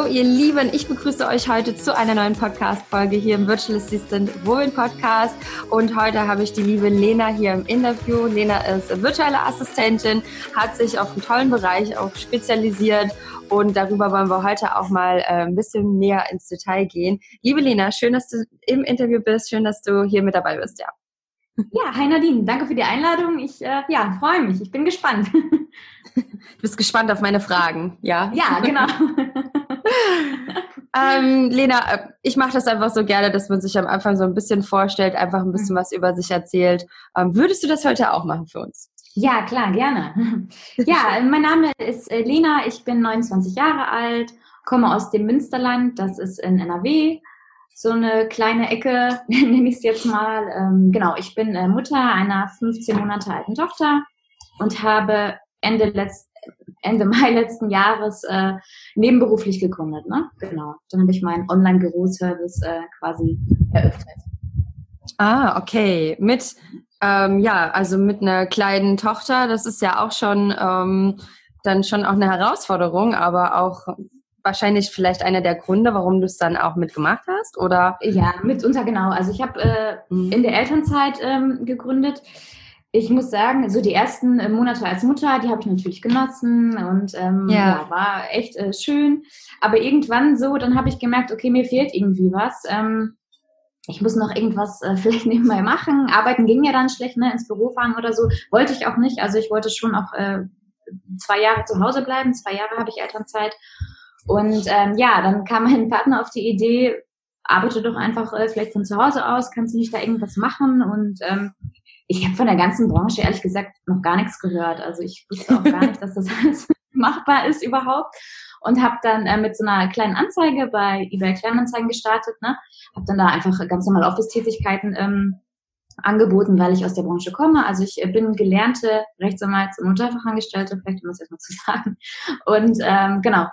hallo ihr Lieben. Ich begrüße euch heute zu einer neuen Podcast-Folge hier im Virtual Assistant Women Podcast. Und heute habe ich die liebe Lena hier im Interview. Lena ist virtuelle Assistentin, hat sich auf einen tollen Bereich auch spezialisiert und darüber wollen wir heute auch mal äh, ein bisschen näher ins Detail gehen. Liebe Lena, schön, dass du im Interview bist, schön, dass du hier mit dabei bist, ja. Ja, hi Nadine, danke für die Einladung. Ich äh, ja, freue mich, ich bin gespannt. Du bist gespannt auf meine Fragen, ja? Ja, genau. ähm, Lena, äh, ich mache das einfach so gerne, dass man sich am Anfang so ein bisschen vorstellt, einfach ein bisschen was über sich erzählt. Ähm, würdest du das heute auch machen für uns? Ja, klar, gerne. Ja, mein Name ist äh, Lena, ich bin 29 Jahre alt, komme aus dem Münsterland, das ist in NRW so eine kleine Ecke, nenne ich es jetzt mal. Ähm, genau, ich bin äh, Mutter einer 15 Monate alten Tochter und habe Ende, letzt, Ende Mai letzten Jahres äh, nebenberuflich gegründet. Ne? Genau, dann habe ich meinen Online-Büroservice äh, quasi eröffnet. Ah, okay. Mit, ähm, ja, also mit einer kleinen Tochter, das ist ja auch schon ähm, dann schon auch eine Herausforderung, aber auch wahrscheinlich vielleicht einer der Gründe, warum du es dann auch mitgemacht hast, oder? Ja, mitunter genau. Also ich habe äh, mhm. in der Elternzeit ähm, gegründet. Ich muss sagen, so die ersten äh, Monate als Mutter, die habe ich natürlich genossen und ähm, ja. ja war echt äh, schön. Aber irgendwann so, dann habe ich gemerkt, okay, mir fehlt irgendwie was. Ähm, ich muss noch irgendwas äh, vielleicht nebenbei machen. Arbeiten ging ja dann schlecht, ne, ins Büro fahren oder so. Wollte ich auch nicht. Also ich wollte schon auch äh, zwei Jahre zu Hause bleiben. Zwei Jahre habe ich Elternzeit. Und ähm, ja, dann kam mein Partner auf die Idee, arbeite doch einfach äh, vielleicht von zu Hause aus, kannst du nicht da irgendwas machen? Und ähm, ich habe von der ganzen Branche ehrlich gesagt noch gar nichts gehört. Also ich wusste auch gar nicht, dass das alles machbar ist überhaupt. Und habe dann äh, mit so einer kleinen Anzeige bei eBay Kleinanzeigen gestartet. Ne? Habe dann da einfach ganz normal Office-Tätigkeiten ähm, angeboten, weil ich aus der Branche komme. Also ich bin gelernte Rechtsanwalts- und Unterfachangestellte, vielleicht um das erstmal zu sagen. Und ähm, genau,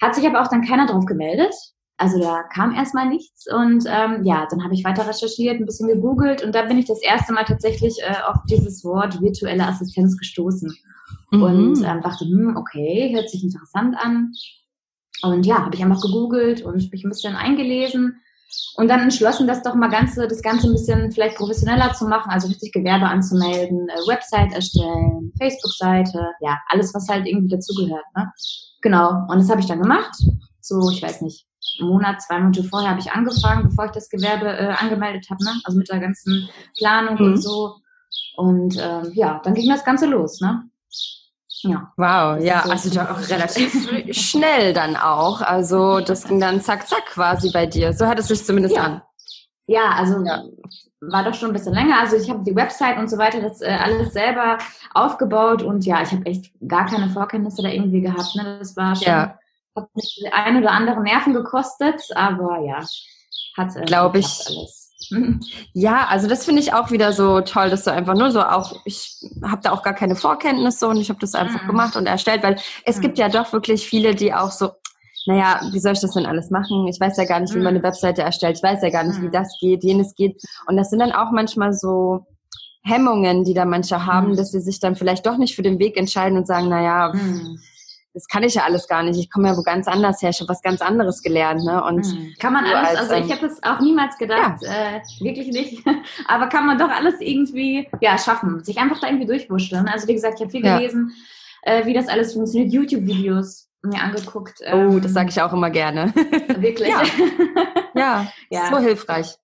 hat sich aber auch dann keiner drauf gemeldet. Also da kam erstmal nichts und ähm, ja, dann habe ich weiter recherchiert, ein bisschen gegoogelt und da bin ich das erste Mal tatsächlich äh, auf dieses Wort virtuelle Assistenz gestoßen mhm. und ähm, dachte, hm, okay, hört sich interessant an. Und ja, habe ich einfach gegoogelt und mich ein bisschen eingelesen und dann entschlossen, das doch mal ganze, das Ganze ein bisschen vielleicht professioneller zu machen, also richtig Gewerbe anzumelden, äh, Website erstellen, Facebook-Seite, ja, alles, was halt irgendwie dazugehört. Ne? Genau, und das habe ich dann gemacht. So, ich weiß nicht, einen Monat, zwei Monate vorher habe ich angefangen, bevor ich das Gewerbe äh, angemeldet habe, ne? also mit der ganzen Planung mhm. und so. Und ähm, ja, dann ging das Ganze los. Ne? Ja. Wow, ja, so also auch relativ schnell dann auch. Also das ging dann zack, zack quasi bei dir. So hat es sich zumindest ja. an. Ja, also ja. war doch schon ein bisschen länger. Also ich habe die Website und so weiter, das äh, alles selber aufgebaut und ja, ich habe echt gar keine Vorkenntnisse da irgendwie gehabt. Ne? Das war schon, ja. Hat mich ein oder andere Nerven gekostet, aber ja, hat äh, glaube ich alles. Ja, also das finde ich auch wieder so toll, dass du einfach nur so auch, ich habe da auch gar keine Vorkenntnisse und ich habe das einfach mhm. gemacht und erstellt, weil es mhm. gibt ja doch wirklich viele, die auch so, naja, wie soll ich das denn alles machen? Ich weiß ja gar nicht, wie man eine mhm. Webseite erstellt, ich weiß ja gar nicht, wie mhm. das geht, jenes geht. Und das sind dann auch manchmal so Hemmungen, die da manche haben, mhm. dass sie sich dann vielleicht doch nicht für den Weg entscheiden und sagen, naja, mhm das kann ich ja alles gar nicht. Ich komme ja wo ganz anders her. Ich habe was ganz anderes gelernt. Ne? Und hm. kann man alles, als, also ich hätte es auch niemals gedacht, ja. äh, wirklich nicht. Aber kann man doch alles irgendwie ja, schaffen, sich einfach da irgendwie durchwurschteln. Also wie gesagt, ich habe viel ja. gelesen, äh, wie das alles funktioniert, YouTube-Videos mir angeguckt. Ähm, oh, das sage ich auch immer gerne. Wirklich? Ja. ja, ja. so hilfreich.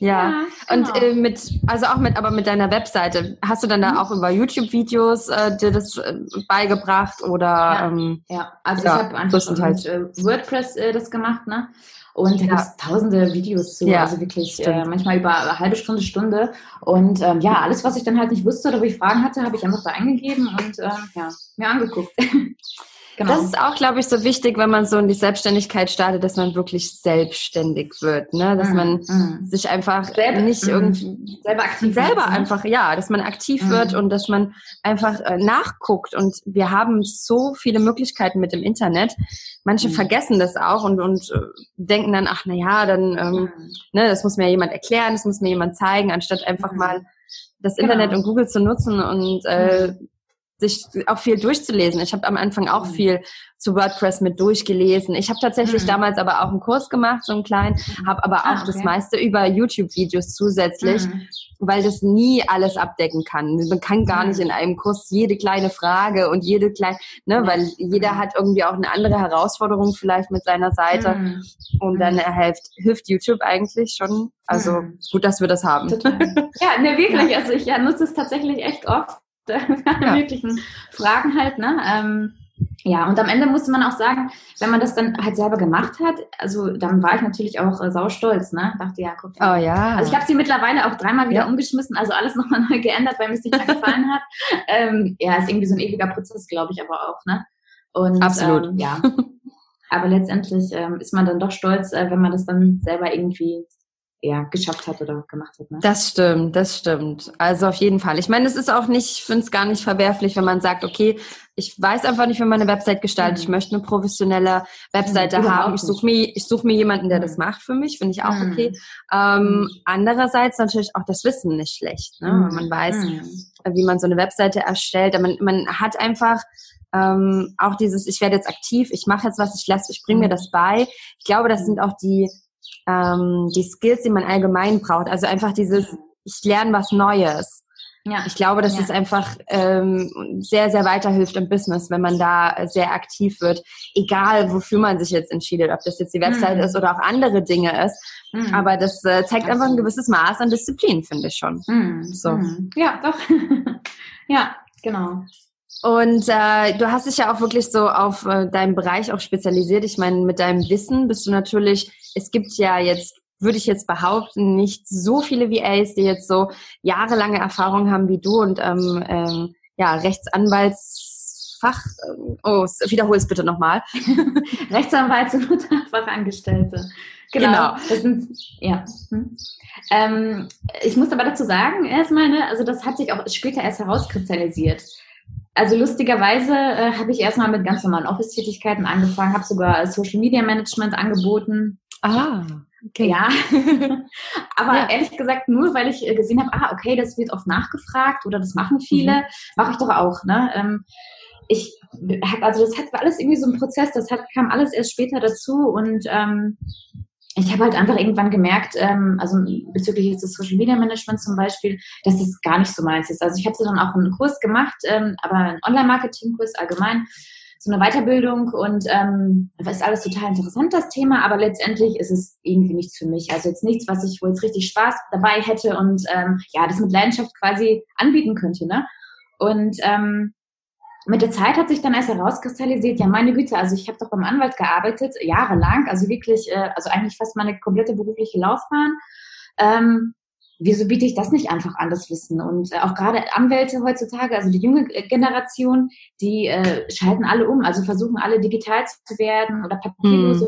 Ja, ja genau. und äh, mit, also auch mit, aber mit deiner Webseite, hast du dann da mhm. auch über YouTube-Videos äh, dir das äh, beigebracht oder? Ja, ähm, ja. also ja, ich habe einfach mit äh, WordPress äh, das gemacht, ne? Und da ja. gibt tausende Videos zu, ja, also wirklich äh, manchmal über eine halbe Stunde, Stunde. Und ähm, ja, alles, was ich dann halt nicht wusste oder wo ich Fragen hatte, habe ich einfach da eingegeben und äh, ja, mir angeguckt. Genau. Das ist auch, glaube ich, so wichtig, wenn man so in die Selbstständigkeit startet, dass man wirklich selbstständig wird, ne? Dass mhm. man mhm. sich einfach selber, nicht mhm. irgendwie selber aktiv selber wird, ne? einfach, ja, dass man aktiv mhm. wird und dass man einfach äh, nachguckt. Und wir haben so viele Möglichkeiten mit dem Internet. Manche mhm. vergessen das auch und, und äh, denken dann, ach na ja, dann, ähm, ne, das muss mir jemand erklären, das muss mir jemand zeigen, anstatt einfach mal das Internet genau. und Google zu nutzen und äh, sich auch viel durchzulesen. Ich habe am Anfang auch mhm. viel zu WordPress mit durchgelesen. Ich habe tatsächlich mhm. damals aber auch einen Kurs gemacht, so einen kleinen, mhm. habe aber ah, auch okay. das meiste über YouTube-Videos zusätzlich, mhm. weil das nie alles abdecken kann. Man kann gar nicht mhm. in einem Kurs jede kleine Frage und jede kleine, ne, weil jeder hat irgendwie auch eine andere Herausforderung vielleicht mit seiner Seite mhm. und dann hilft, hilft YouTube eigentlich schon. Also gut, dass wir das haben. Total. Ja, ne, wirklich. Also ich ja, nutze es tatsächlich echt oft. Alle ja. möglichen Fragen halt, ne? Ähm, ja, und am Ende musste man auch sagen, wenn man das dann halt selber gemacht hat, also dann war ich natürlich auch äh, saustolz, ne? Dachte, ja, guck. Oh ja. Also ich habe sie mittlerweile auch dreimal wieder ja. umgeschmissen, also alles nochmal neu geändert, weil mir es nicht mehr gefallen hat. Ähm, ja, ist irgendwie so ein ewiger Prozess, glaube ich, aber auch, ne? Und, Absolut. Ähm, ja. Aber letztendlich ähm, ist man dann doch stolz, äh, wenn man das dann selber irgendwie ja, geschafft hat oder gemacht hat. Ne? Das stimmt, das stimmt. Also auf jeden Fall. Ich meine, es ist auch nicht, ich finde es gar nicht verwerflich, wenn man sagt, okay, ich weiß einfach nicht, wie man eine Website gestaltet. Mhm. Ich möchte eine professionelle Webseite mhm, haben. Ich suche mir, ich suche mir jemanden, der mhm. das macht für mich. Finde ich auch mhm. okay. Ähm, mhm. andererseits natürlich auch das Wissen nicht schlecht, ne? wenn man weiß, mhm. wie man so eine Webseite erstellt. Man, man hat einfach ähm, auch dieses, ich werde jetzt aktiv, ich mache jetzt was, ich lasse, ich bringe mir das bei. Ich glaube, das sind auch die ähm, die Skills, die man allgemein braucht. Also einfach dieses, ich lerne was Neues. Ja. Ich glaube, dass ja. es einfach ähm, sehr, sehr weiterhilft im Business, wenn man da sehr aktiv wird. Egal, wofür man sich jetzt entschieden, ob das jetzt die Website mhm. ist oder auch andere Dinge ist. Mhm. Aber das äh, zeigt Absolut. einfach ein gewisses Maß an Disziplin, finde ich schon. Mhm. So. Mhm. Ja, doch. ja, genau. Und äh, du hast dich ja auch wirklich so auf äh, deinen Bereich auch spezialisiert. Ich meine, mit deinem Wissen bist du natürlich, es gibt ja jetzt, würde ich jetzt behaupten, nicht so viele VAs, die jetzt so jahrelange Erfahrung haben wie du und ähm, ähm, ja, Rechtsanwaltsfach, ähm, oh, wiederhol es bitte nochmal. Rechtsanwalts- und Fachangestellte. Genau. genau. Das sind, ja. Hm. Ähm, ich muss aber dazu sagen, erstmal, ne, also das hat sich auch später erst herauskristallisiert. Also lustigerweise äh, habe ich erstmal mit ganz normalen Office-Tätigkeiten angefangen, habe sogar Social Media Management angeboten. Ah, okay. Ja, aber ja. ehrlich gesagt nur, weil ich äh, gesehen habe, ah, okay, das wird oft nachgefragt oder das machen viele, mhm. mache ich doch auch. Ne? Ähm, ich habe, also das hat, war alles irgendwie so ein Prozess, das hat, kam alles erst später dazu und ähm, ich habe halt einfach irgendwann gemerkt, ähm, also bezüglich jetzt des Social Media Management zum Beispiel, dass das gar nicht so meins ist. Also ich habe dann auch einen Kurs gemacht, ähm, aber einen Online-Marketing-Kurs allgemein, so eine Weiterbildung und ähm, ist alles total interessant, das Thema, aber letztendlich ist es irgendwie nichts für mich. Also jetzt nichts, was ich, wo jetzt richtig Spaß dabei hätte und ähm, ja, das mit Leidenschaft quasi anbieten könnte. Ne? Und ähm, mit der Zeit hat sich dann erst herauskristallisiert, ja meine Güte, also ich habe doch beim Anwalt gearbeitet, jahrelang, also wirklich, äh, also eigentlich fast meine komplette berufliche Laufbahn. Ähm, wieso biete ich das nicht einfach an, das Wissen? Und äh, auch gerade Anwälte heutzutage, also die junge Generation, die äh, schalten alle um, also versuchen alle digital zu werden oder papierlose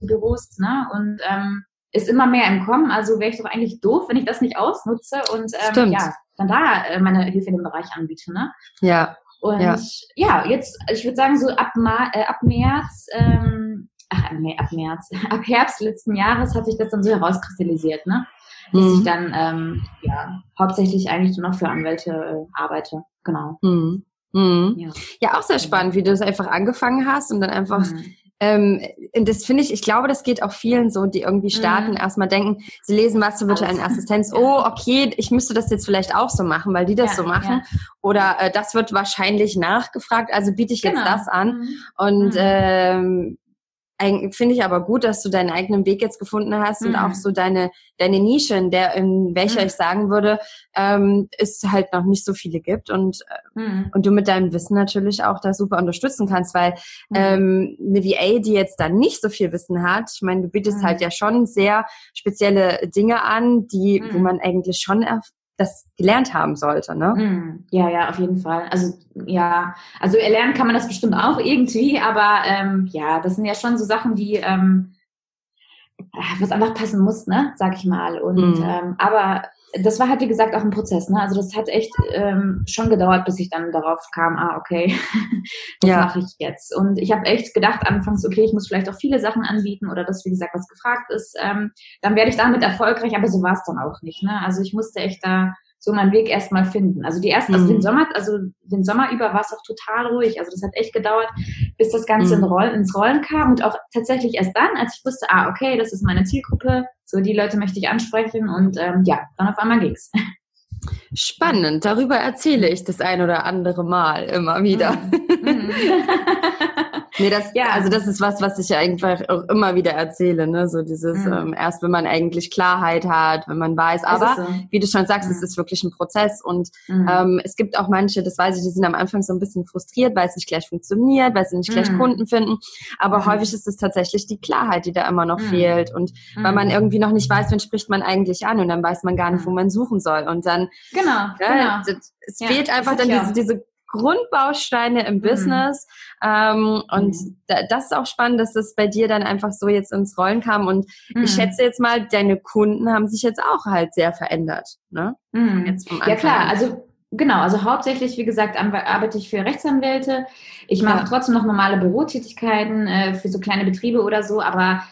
hm. Büros, ne? Und ähm, ist immer mehr im Kommen, also wäre ich doch eigentlich doof, wenn ich das nicht ausnutze und ähm, ja, dann da äh, meine Hilfe in dem Bereich anbiete, ne? Ja. Und ja, ja jetzt, ich würde sagen, so ab, Ma äh, ab März, ähm, ach nee, ab März, ab Herbst letzten Jahres hat sich das dann so herauskristallisiert, ne? Dass mhm. ich dann ähm, ja hauptsächlich eigentlich nur noch für Anwälte äh, arbeite. Genau. Mhm. Mhm. Ja. ja. auch sehr spannend, wie du das einfach angefangen hast und dann einfach mhm. Ähm, das finde ich, ich glaube, das geht auch vielen so, die irgendwie starten, mhm. erstmal denken, sie lesen was zur virtuellen Assistenz, oh, okay, ich müsste das jetzt vielleicht auch so machen, weil die das ja, so machen. Ja. Oder äh, das wird wahrscheinlich nachgefragt, also biete ich jetzt genau. das an. Mhm. Und mhm. ähm, finde ich aber gut, dass du deinen eigenen Weg jetzt gefunden hast mhm. und auch mhm. so deine, deine Nische, in der, in welcher mhm. ich sagen würde, ähm, es halt noch nicht so viele gibt und, äh, mhm. und du mit deinem Wissen natürlich auch da super unterstützen kannst, weil mhm. ähm, eine VA, die jetzt da nicht so viel Wissen hat, ich meine, du bietest halt mhm. ja schon sehr spezielle Dinge an, die, wo man eigentlich schon das gelernt haben sollte, ne? Hm. Ja, ja, auf jeden Fall. Also ja, also erlernen kann man das bestimmt auch irgendwie, aber ähm, ja, das sind ja schon so Sachen, die ähm, was einfach passen muss, ne, sag ich mal. Und mhm. ähm, aber das war halt wie gesagt auch ein Prozess, ne? Also das hat echt ähm, schon gedauert, bis ich dann darauf kam, ah okay, was ja. mache ich jetzt? Und ich habe echt gedacht anfangs, okay, ich muss vielleicht auch viele Sachen anbieten oder das wie gesagt was gefragt ist, ähm, dann werde ich damit erfolgreich, aber so war es dann auch nicht, ne? Also ich musste echt da so meinen Weg erstmal finden. Also die ersten, also den mhm. Sommer, also den Sommer über war es auch total ruhig. Also das hat echt gedauert, bis das Ganze mhm. in Rollen, ins Rollen kam und auch tatsächlich erst dann, als ich wusste, ah, okay, das ist meine Zielgruppe, so die Leute möchte ich ansprechen und ähm, ja, dann auf einmal ging's. Spannend, darüber erzähle ich das ein oder andere Mal immer wieder. Mhm. Nee, das, ja. also das ist was, was ich einfach auch immer wieder erzähle, ne? So dieses, mhm. ähm, erst wenn man eigentlich Klarheit hat, wenn man weiß, aber so. wie du schon sagst, mhm. es ist wirklich ein Prozess und mhm. ähm, es gibt auch manche, das weiß ich, die sind am Anfang so ein bisschen frustriert, weil es nicht gleich funktioniert, weil sie nicht gleich mhm. Kunden finden, aber mhm. häufig ist es tatsächlich die Klarheit, die da immer noch mhm. fehlt und weil man irgendwie noch nicht weiß, wen spricht man eigentlich an und dann weiß man gar nicht, wo man suchen soll und dann, genau, ja, genau. es ja, fehlt einfach dann diese, diese Grundbausteine im mhm. Business. Ähm, und mhm. da, das ist auch spannend, dass das bei dir dann einfach so jetzt ins Rollen kam. Und mhm. ich schätze jetzt mal, deine Kunden haben sich jetzt auch halt sehr verändert. Ne? Mhm. ja klar, also Genau, also hauptsächlich, wie gesagt, arbeite ich für Rechtsanwälte. Ich mache ja. trotzdem noch normale Bürotätigkeiten äh, für so kleine Betriebe oder so, aber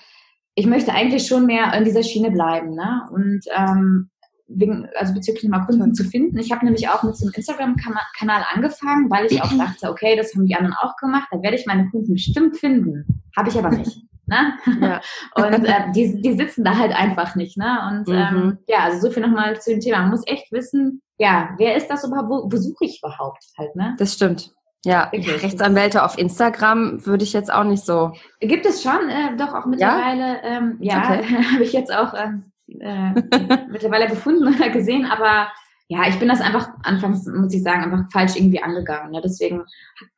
ich möchte eigentlich schon mehr in dieser Schiene bleiben. Ne? Und ähm, wegen, also bezüglich mal Kunden zu finden. Ich habe nämlich auch mit so einem Instagram-Kanal angefangen, weil ich auch dachte, okay, das haben die anderen auch gemacht, da werde ich meine Kunden bestimmt finden. Habe ich aber nicht. Ne? Ja. Und äh, die, die sitzen da halt einfach nicht. Ne? Und mhm. ähm, ja, also so viel nochmal zu dem Thema. Man muss echt wissen, ja, wer ist das überhaupt, wo, wo suche ich überhaupt halt, ne? Das stimmt. Ja, ja Rechtsanwälte auf Instagram würde ich jetzt auch nicht so. Gibt es schon, äh, doch auch mittlerweile. Ja, ähm, ja okay. habe ich jetzt auch ähm, äh, mittlerweile gefunden oder gesehen, aber ja, ich bin das einfach anfangs, muss ich sagen, einfach falsch irgendwie angegangen. Ne? Deswegen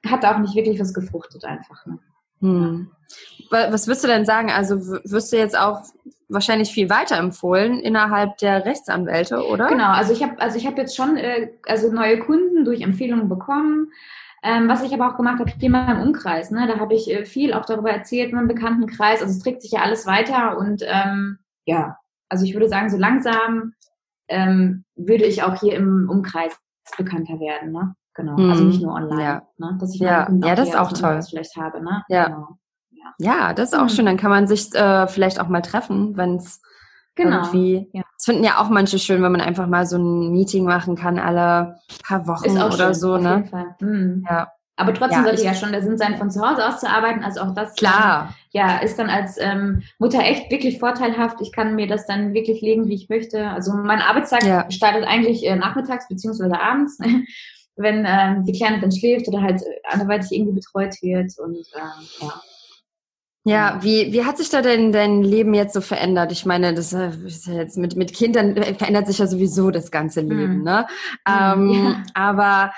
hat auch nicht wirklich was gefruchtet einfach. Ne? Hm. Was würdest du denn sagen? Also wirst du jetzt auch wahrscheinlich viel weiter empfohlen innerhalb der Rechtsanwälte, oder? Genau, also ich habe also ich habe jetzt schon äh, also neue Kunden durch Empfehlungen bekommen. Ähm, was ich aber auch gemacht habe, hier mal im Umkreis, ne? da habe ich äh, viel auch darüber erzählt in meinem Bekanntenkreis. Also es trägt sich ja alles weiter und ähm, ja, also ich würde sagen, so langsam ähm, würde ich auch hier im Umkreis bekannter werden, ne? Genau. Mhm. Also nicht nur online, ja. ne? Dass ich ja, ja das ist auch toll. vielleicht habe, ne? Ja. Genau. ja. Ja, das ist auch mhm. schön. Dann kann man sich äh, vielleicht auch mal treffen, wenn es genau. irgendwie. Ja. Das finden ja auch manche schön, wenn man einfach mal so ein Meeting machen kann alle paar Wochen oder schön, so, ne? Mhm. Ja. Aber trotzdem ja, sollte ja schon der Sinn sein, von zu Hause aus zu arbeiten. Also auch das klar. Ja, ist dann als ähm, Mutter echt wirklich vorteilhaft. Ich kann mir das dann wirklich legen, wie ich möchte. Also mein Arbeitstag ja. startet eigentlich äh, nachmittags beziehungsweise abends, wenn ähm, die Kleine dann schläft oder halt anderweitig irgendwie betreut wird. Und ähm, ja. Ja, wie, wie hat sich da denn dein Leben jetzt so verändert? Ich meine, das ist ja jetzt mit, mit Kindern verändert sich ja sowieso das ganze Leben, hm. ne? Hm, ähm, ja. Aber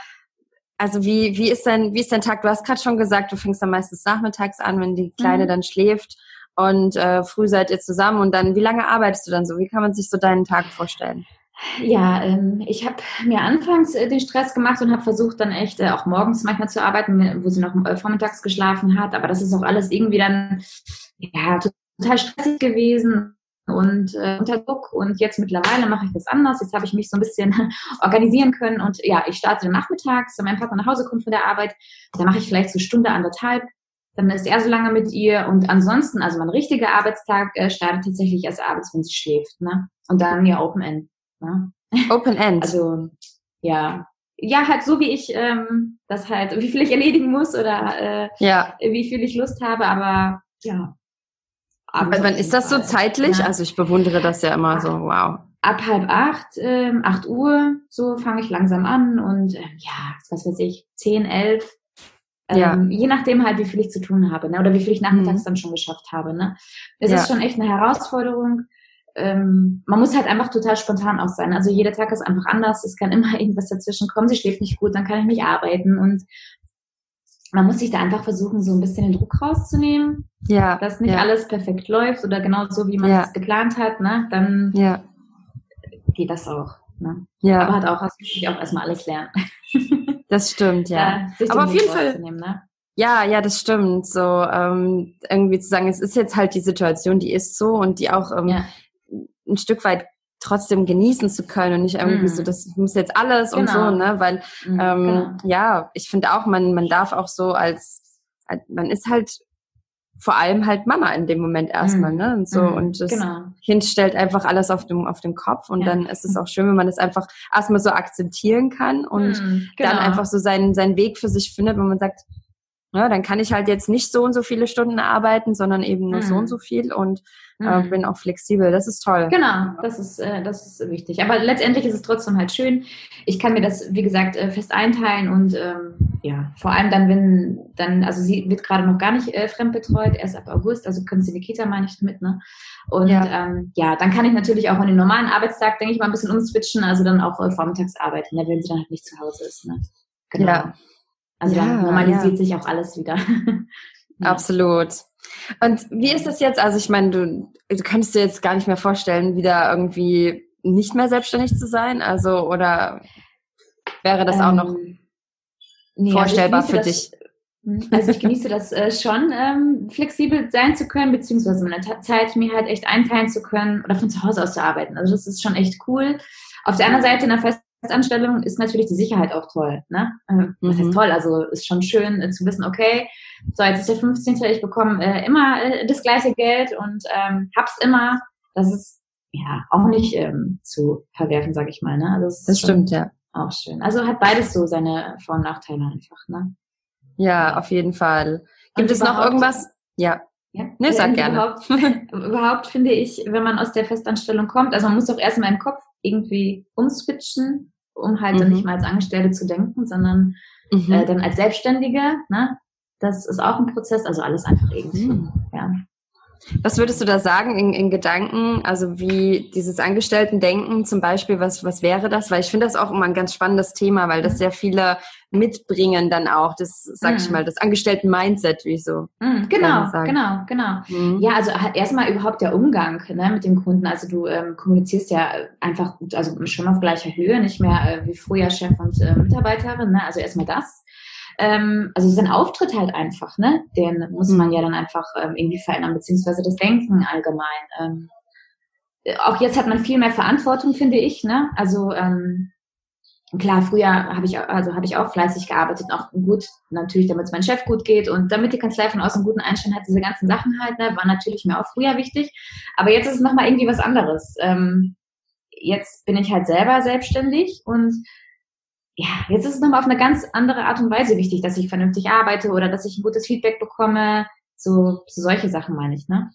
also wie, wie ist dein, wie ist dein Tag? Du hast gerade schon gesagt, du fängst dann meistens nachmittags an, wenn die Kleine mhm. dann schläft und äh, früh seid ihr zusammen und dann, wie lange arbeitest du dann so? Wie kann man sich so deinen Tag vorstellen? Ja, ähm, ich habe mir anfangs äh, den Stress gemacht und habe versucht dann echt äh, auch morgens manchmal zu arbeiten, wo sie noch äh, vormittags geschlafen hat. Aber das ist auch alles irgendwie dann ja total stressig gewesen und äh, unter Druck. Und jetzt mittlerweile mache ich das anders. Jetzt habe ich mich so ein bisschen organisieren können. Und ja, ich starte nachmittags, wenn mein Papa nach Hause kommt von der Arbeit. Da mache ich vielleicht so Stunde, anderthalb. Dann ist er so lange mit ihr. Und ansonsten, also mein richtiger Arbeitstag äh, startet tatsächlich erst abends, wenn sie schläft. Ne? Und dann ja Open End. Ne? Open End. Also ja, ja, halt so wie ich ähm, das halt, wie viel ich erledigen muss oder äh, ja. wie viel ich Lust habe, aber ja, aber wann ist das so zeitlich? Ja. Also ich bewundere das ja immer so, wow. Ab halb acht, ähm, acht Uhr, so fange ich langsam an und ähm, ja, was weiß ich, zehn, elf, ähm, ja. je nachdem halt, wie viel ich zu tun habe, ne? oder wie viel ich nachmittags mhm. dann schon geschafft habe. Ne? Es ja. ist schon echt eine Herausforderung. Ähm, man muss halt einfach total spontan auch sein. Also jeder Tag ist einfach anders. Es kann immer irgendwas dazwischen kommen. Sie schläft nicht gut, dann kann ich nicht arbeiten und man muss sich da einfach versuchen, so ein bisschen den Druck rauszunehmen. Ja. Dass nicht ja. alles perfekt läuft oder genau so, wie man ja. es geplant hat, ne? Dann ja. geht das auch. Ne? Ja. Aber hat auch, hast natürlich auch erstmal alles lernen. Das stimmt, ja. ja Aber auf jeden Fall. Ne? Ja, ja, das stimmt. So ähm, irgendwie zu sagen, es ist jetzt halt die Situation, die ist so und die auch ähm, ja. ein Stück weit trotzdem genießen zu können und nicht irgendwie mm. so, das muss jetzt alles genau. und so, genau. ne? Weil mm, ähm, genau. ja, ich finde auch, man, man darf auch so als, als man ist halt vor allem halt Mama in dem Moment erstmal, mhm. ne? Und so. Mhm. Und das genau. Kind stellt einfach alles auf dem, auf den Kopf. Und ja. dann ist es auch schön, wenn man das einfach erstmal so akzeptieren kann und mhm. genau. dann einfach so seinen, seinen Weg für sich findet, wenn man sagt, ja, dann kann ich halt jetzt nicht so und so viele Stunden arbeiten, sondern eben nur so und mhm. so viel und äh, mhm. bin auch flexibel. Das ist toll. Genau, das ist, äh, das ist wichtig. Aber letztendlich ist es trotzdem halt schön. Ich kann mir das, wie gesagt, äh, fest einteilen und ähm, ja, vor allem dann, wenn dann, also sie wird gerade noch gar nicht äh, fremdbetreut, erst ab August, also können sie die Kita mal nicht mit, ne? Und ja. Ähm, ja, dann kann ich natürlich auch an den normalen Arbeitstag, denke ich mal, ein bisschen umswitchen, also dann auch äh, vormittags arbeiten, ne, wenn sie dann halt nicht zu Hause ist, ne? Genau. Ja. Also ja, dann normalisiert ja. sich auch alles wieder. Absolut. Und wie ist das jetzt? Also ich meine, du, du kannst dir jetzt gar nicht mehr vorstellen, wieder irgendwie nicht mehr selbstständig zu sein? Also oder wäre das ähm, auch noch ähm, nee, also vorstellbar also für das, dich? Hm, also ich genieße das äh, schon, ähm, flexibel sein zu können, beziehungsweise meine Zeit mir halt echt einteilen zu können oder von zu Hause aus zu arbeiten. Also das ist schon echt cool. Auf der anderen Seite in der Festanstellung ist natürlich die Sicherheit auch toll. Ne? Äh, was heißt mhm. toll? Also ist schon schön äh, zu wissen, okay, so jetzt ist der 15. Ich bekomme äh, immer äh, das gleiche Geld und ähm, hab's immer. Das ist ja auch nicht ähm, zu verwerfen, sag ich mal. Ne? Also das, das stimmt, ja. Auch schön. Also hat beides so seine Vor- und Nachteile einfach. Ne? Ja, auf jeden Fall. Gibt und es noch irgendwas? Ja. Ja, nee, sag gerne. Überhaupt, überhaupt finde ich, wenn man aus der Festanstellung kommt, also man muss doch erstmal im Kopf irgendwie umswitchen, um halt mhm. dann nicht mal als Angestellte zu denken, sondern mhm. äh, dann als Selbstständige. Ne? Das ist auch ein Prozess, also alles einfach irgendwie. Mhm. Ja. Was würdest du da sagen in, in Gedanken, also wie dieses Angestellten-Denken zum Beispiel, was, was wäre das? Weil ich finde das auch immer ein ganz spannendes Thema, weil das mhm. sehr viele mitbringen dann auch, das, sag ich mhm. mal, das Angestellten-Mindset, wie so. Mhm, genau, genau, genau. Mhm. Ja, also erstmal überhaupt der Umgang ne, mit dem Kunden. Also du ähm, kommunizierst ja einfach, also schon auf gleicher Höhe, nicht mehr äh, wie früher Chef und äh, Mitarbeiterin. Ne? Also erstmal das. Ähm, also sein Auftritt halt einfach, ne? Den muss man ja dann einfach ähm, irgendwie verändern, beziehungsweise das Denken allgemein. Ähm, auch jetzt hat man viel mehr Verantwortung, finde ich, ne? Also ähm, klar, früher habe ich also habe ich auch fleißig gearbeitet, auch gut natürlich, damit es meinem Chef gut geht und damit die Kanzlei von außen einen guten Einstand hat, diese ganzen Sachen halt, ne, war natürlich mir auch früher wichtig. Aber jetzt ist es nochmal irgendwie was anderes. Ähm, jetzt bin ich halt selber selbstständig und ja, jetzt ist es nochmal auf eine ganz andere Art und Weise wichtig, dass ich vernünftig arbeite oder dass ich ein gutes Feedback bekomme. So, so solche Sachen meine ich, ne?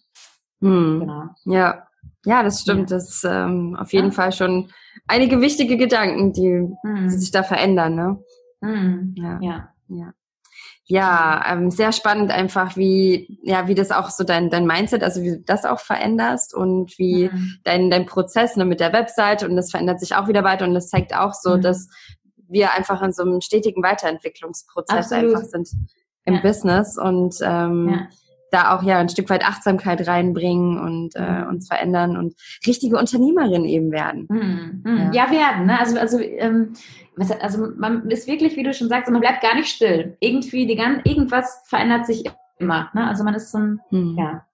Hm. Genau. Ja. Ja, das stimmt. Ja. Das ist ähm, auf jeden ja. Fall schon einige wichtige Gedanken, die, hm. die sich da verändern, ne? Hm. Ja. ja. Ja. Ja, ähm, sehr spannend einfach, wie, ja, wie das auch so dein, dein Mindset, also wie du das auch veränderst und wie mhm. dein, dein Prozess ne, mit der Website und das verändert sich auch wieder weiter und das zeigt auch so, mhm. dass wir einfach in so einem stetigen Weiterentwicklungsprozess Absolut. einfach sind im ja. Business und ähm, ja. Da auch ja ein Stück weit Achtsamkeit reinbringen und äh, mhm. uns verändern und richtige Unternehmerin eben werden. Mhm. Mhm. Ja. ja. werden. Ne? Also also ähm, also man ist wirklich, wie du schon sagst, man bleibt gar nicht still. Irgendwie die ganze, irgendwas verändert sich immer. Ne? Also man ist so ein mhm. ja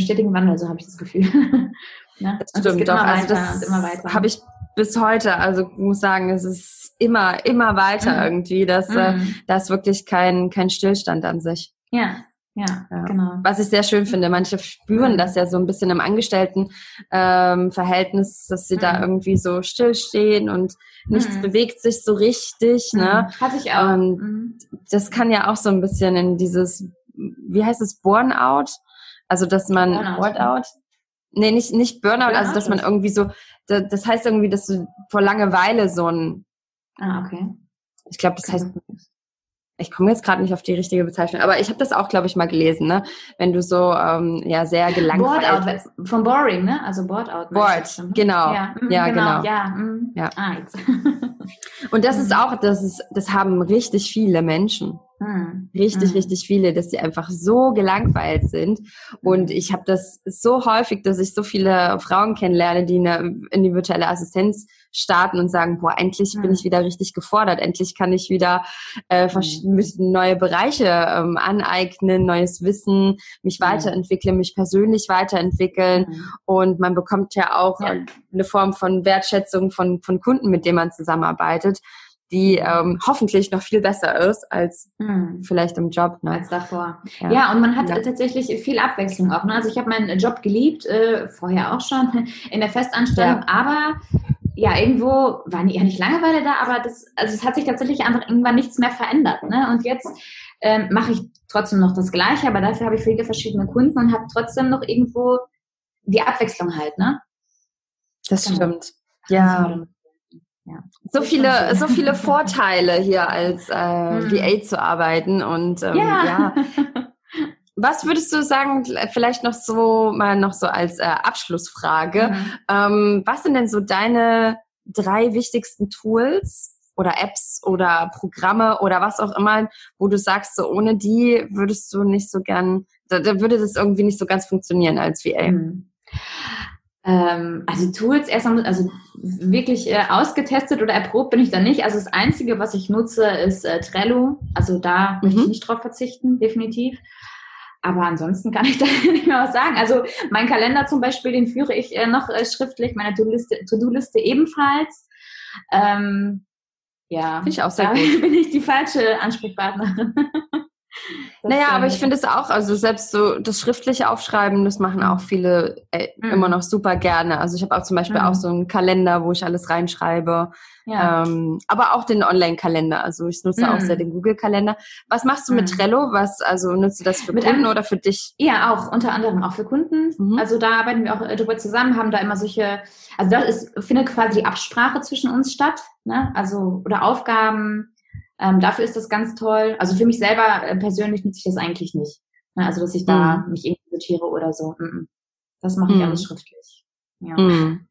stetigen Wandel, so habe ich das Gefühl. ne? Das stimmt doch. Also das habe ich bis heute. Also muss sagen, es ist immer, immer weiter mhm. irgendwie. Das, äh, mhm. da ist wirklich kein, kein Stillstand an sich. Ja. Ja, ja, genau. Was ich sehr schön finde, manche spüren mhm. das ja so ein bisschen im Angestelltenverhältnis, ähm, dass sie mhm. da irgendwie so stillstehen und nichts mhm. bewegt sich so richtig. Ne? Mhm. Hatte ich auch. Und mhm. das kann ja auch so ein bisschen in dieses, wie heißt es, Burnout? Also, dass man, Burnout. Burnout? Nee, nicht, nicht Burnout, Burnout, also dass man irgendwie so, das heißt irgendwie, dass du vor Langeweile so ein. Ah, okay. Ich glaube, das heißt. Ich komme jetzt gerade nicht auf die richtige Bezeichnung, aber ich habe das auch, glaube ich, mal gelesen, ne? Wenn du so ähm, ja sehr gelangweilt Board out, von boring, ne? Also board out. Board, genau. Ja, mm, ja genau. genau. Ja, mm. ja. Ah. Und das ist auch, das ist, das haben richtig viele Menschen. Hm. Richtig, hm. richtig viele, dass die einfach so gelangweilt sind. Und ich habe das so häufig, dass ich so viele Frauen kennenlerne, die eine individuelle Assistenz starten und sagen, boah, endlich bin ich wieder richtig gefordert, endlich kann ich wieder äh, hm. neue Bereiche ähm, aneignen, neues Wissen, mich weiterentwickeln, mich persönlich weiterentwickeln. Hm. Und man bekommt ja auch ja. eine Form von Wertschätzung von, von Kunden, mit denen man zusammenarbeitet die ähm, hoffentlich noch viel besser ist als hm. vielleicht im Job. Ne? Als davor. Ja. ja und man hat ja. tatsächlich viel Abwechslung auch. Ne? Also ich habe meinen Job geliebt, äh, vorher auch schon, in der Festanstellung, ja. aber ja, irgendwo war ja nicht Langeweile da, aber das, also es hat sich tatsächlich einfach irgendwann nichts mehr verändert. Ne? Und jetzt ähm, mache ich trotzdem noch das Gleiche, aber dafür habe ich viele verschiedene Kunden und habe trotzdem noch irgendwo die Abwechslung halt, ne? Das genau. stimmt. Ja. ja. So viele, so viele Vorteile hier als äh, hm. VA zu arbeiten und ähm, ja. ja. Was würdest du sagen, vielleicht noch so, mal noch so als äh, Abschlussfrage, mhm. ähm, was sind denn so deine drei wichtigsten Tools oder Apps oder Programme oder was auch immer, wo du sagst, so ohne die würdest du nicht so gern, da, da würde das irgendwie nicht so ganz funktionieren als VA? Mhm. Ähm, also Tools erstmal, also wirklich äh, ausgetestet oder erprobt bin ich da nicht. Also das Einzige, was ich nutze, ist äh, Trello. Also da mhm. möchte ich nicht drauf verzichten, definitiv. Aber ansonsten kann ich da nicht mehr was sagen. Also mein Kalender zum Beispiel, den führe ich äh, noch äh, schriftlich, meine To-Do-Liste To ebenfalls. Ähm, ja, Finde ich auch sehr da gut. bin ich die falsche Ansprechpartnerin. naja, aber ich finde es auch, also selbst so das schriftliche Aufschreiben, das machen auch viele äh, mhm. immer noch super gerne. Also ich habe auch zum Beispiel mhm. auch so einen Kalender, wo ich alles reinschreibe. Ja. Ähm, aber auch den Online-Kalender. Also ich nutze mhm. auch sehr den Google-Kalender. Was machst du mit mhm. Trello? Was, also nutzt du das für mit Kunden einem, oder für dich? Ja, auch, unter anderem auch für Kunden. Mhm. Also da arbeiten wir auch äh, drüber zusammen, haben da immer solche, also da ist, findet quasi die Absprache zwischen uns statt. Ne? Also, oder Aufgaben, ähm, dafür ist das ganz toll. Also für mich selber äh, persönlich nutze ich das eigentlich nicht. Ne? Also dass ich da mhm. mich irgendwie notiere oder so. Mhm. Das mache ich mhm. alles schriftlich. Ja. Mhm.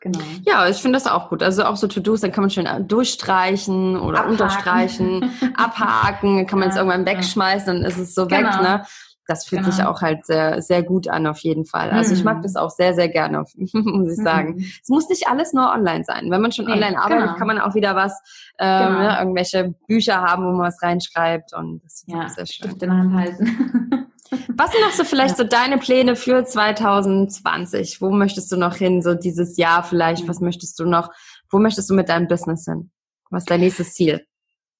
Genau. Ja, ich finde das auch gut. Also auch so To-Dos, dann kann man schön durchstreichen oder abhaken. unterstreichen, abhaken, kann man es irgendwann wegschmeißen, dann ist es so genau. weg, ne? Das fühlt genau. sich auch halt sehr, sehr gut an, auf jeden Fall. Also mhm. ich mag mhm. das auch sehr, sehr gerne, muss ich sagen. Mhm. Es muss nicht alles nur online sein. Wenn man schon nee, online arbeitet, genau. kann man auch wieder was, ähm, genau. ne, irgendwelche Bücher haben, wo man was reinschreibt und das ist ja, sehr schön. in der Hand halten. was sind noch so vielleicht ja. so deine Pläne für 2020? Wo möchtest du noch hin, so dieses Jahr vielleicht? Was möchtest du noch, wo möchtest du mit deinem Business hin? Was ist dein nächstes Ziel?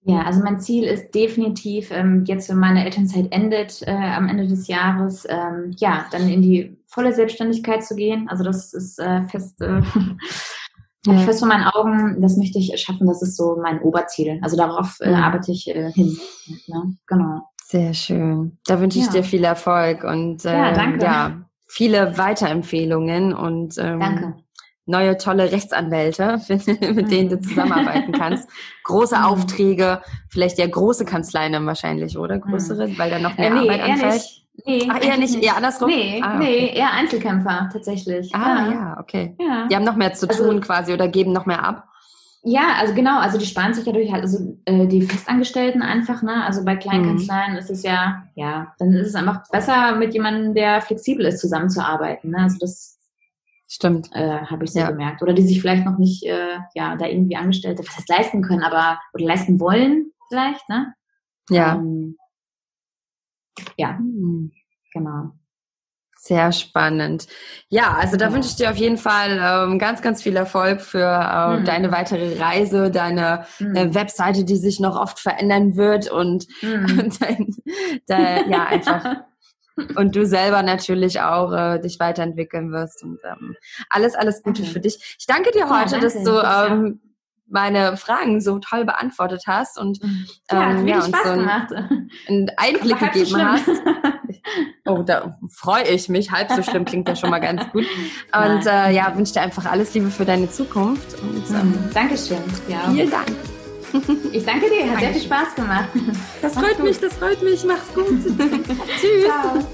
Ja, also mein Ziel ist definitiv, ähm, jetzt wenn meine Elternzeit endet, äh, am Ende des Jahres, ähm, ja, dann in die volle Selbstständigkeit zu gehen. Also das ist äh, fest, äh, ja. fest vor meinen Augen, das möchte ich schaffen, das ist so mein Oberziel. Also darauf äh, arbeite ich äh, hin. Ne? Genau. Sehr schön. Da wünsche ich ja. dir viel Erfolg und äh, ja, danke. ja, viele Weiterempfehlungen und ähm, danke neue tolle Rechtsanwälte, mit denen du zusammenarbeiten kannst. Große mhm. Aufträge, vielleicht ja große Kanzleien wahrscheinlich, oder? Größere, mhm. weil da noch mehr äh, nee, Arbeit anfällt. Nee, Ach, eher nicht, eher andersrum? Nee, ah, okay. nee, eher Einzelkämpfer tatsächlich. Ah, ja, ja okay. Ja. Die haben noch mehr zu also, tun quasi oder geben noch mehr ab. Ja, also genau, also die sparen sich ja durch halt, also äh, die Festangestellten einfach, ne? Also bei kleinen mhm. Kanzleien ist es ja, ja, dann ist es einfach besser, mit jemandem, der flexibel ist, zusammenzuarbeiten. Ne? Also das Stimmt. Äh, Habe ich so ja. gemerkt. Oder die sich vielleicht noch nicht, äh, ja, da irgendwie Angestellte, was heißt leisten können, aber, oder leisten wollen vielleicht, ne? Ja. Ähm, ja, hm. genau. Sehr spannend. Ja, also da ja. wünsche ich dir auf jeden Fall ähm, ganz, ganz viel Erfolg für äh, mhm. deine weitere Reise, deine mhm. äh, Webseite, die sich noch oft verändern wird und, mhm. dein, dein, ja, einfach und du selber natürlich auch äh, dich weiterentwickeln wirst. Und ähm, alles, alles Gute okay. für dich. Ich danke dir heute, ja, danke. dass du ähm, meine Fragen so toll beantwortet hast und mhm. ja, ähm, ja, uns so einen, einen Einblick gegeben hast. Oh, da freue ich mich. Halb so schlimm klingt ja schon mal ganz gut. Und äh, ja, wünsche dir einfach alles Liebe für deine Zukunft. Und, ähm, mhm. Dankeschön. Ja. Vielen Dank. Ich danke dir, hat sehr viel Spaß gemacht. Das freut mich, das freut mich. Mach's gut. Tschüss. Ciao.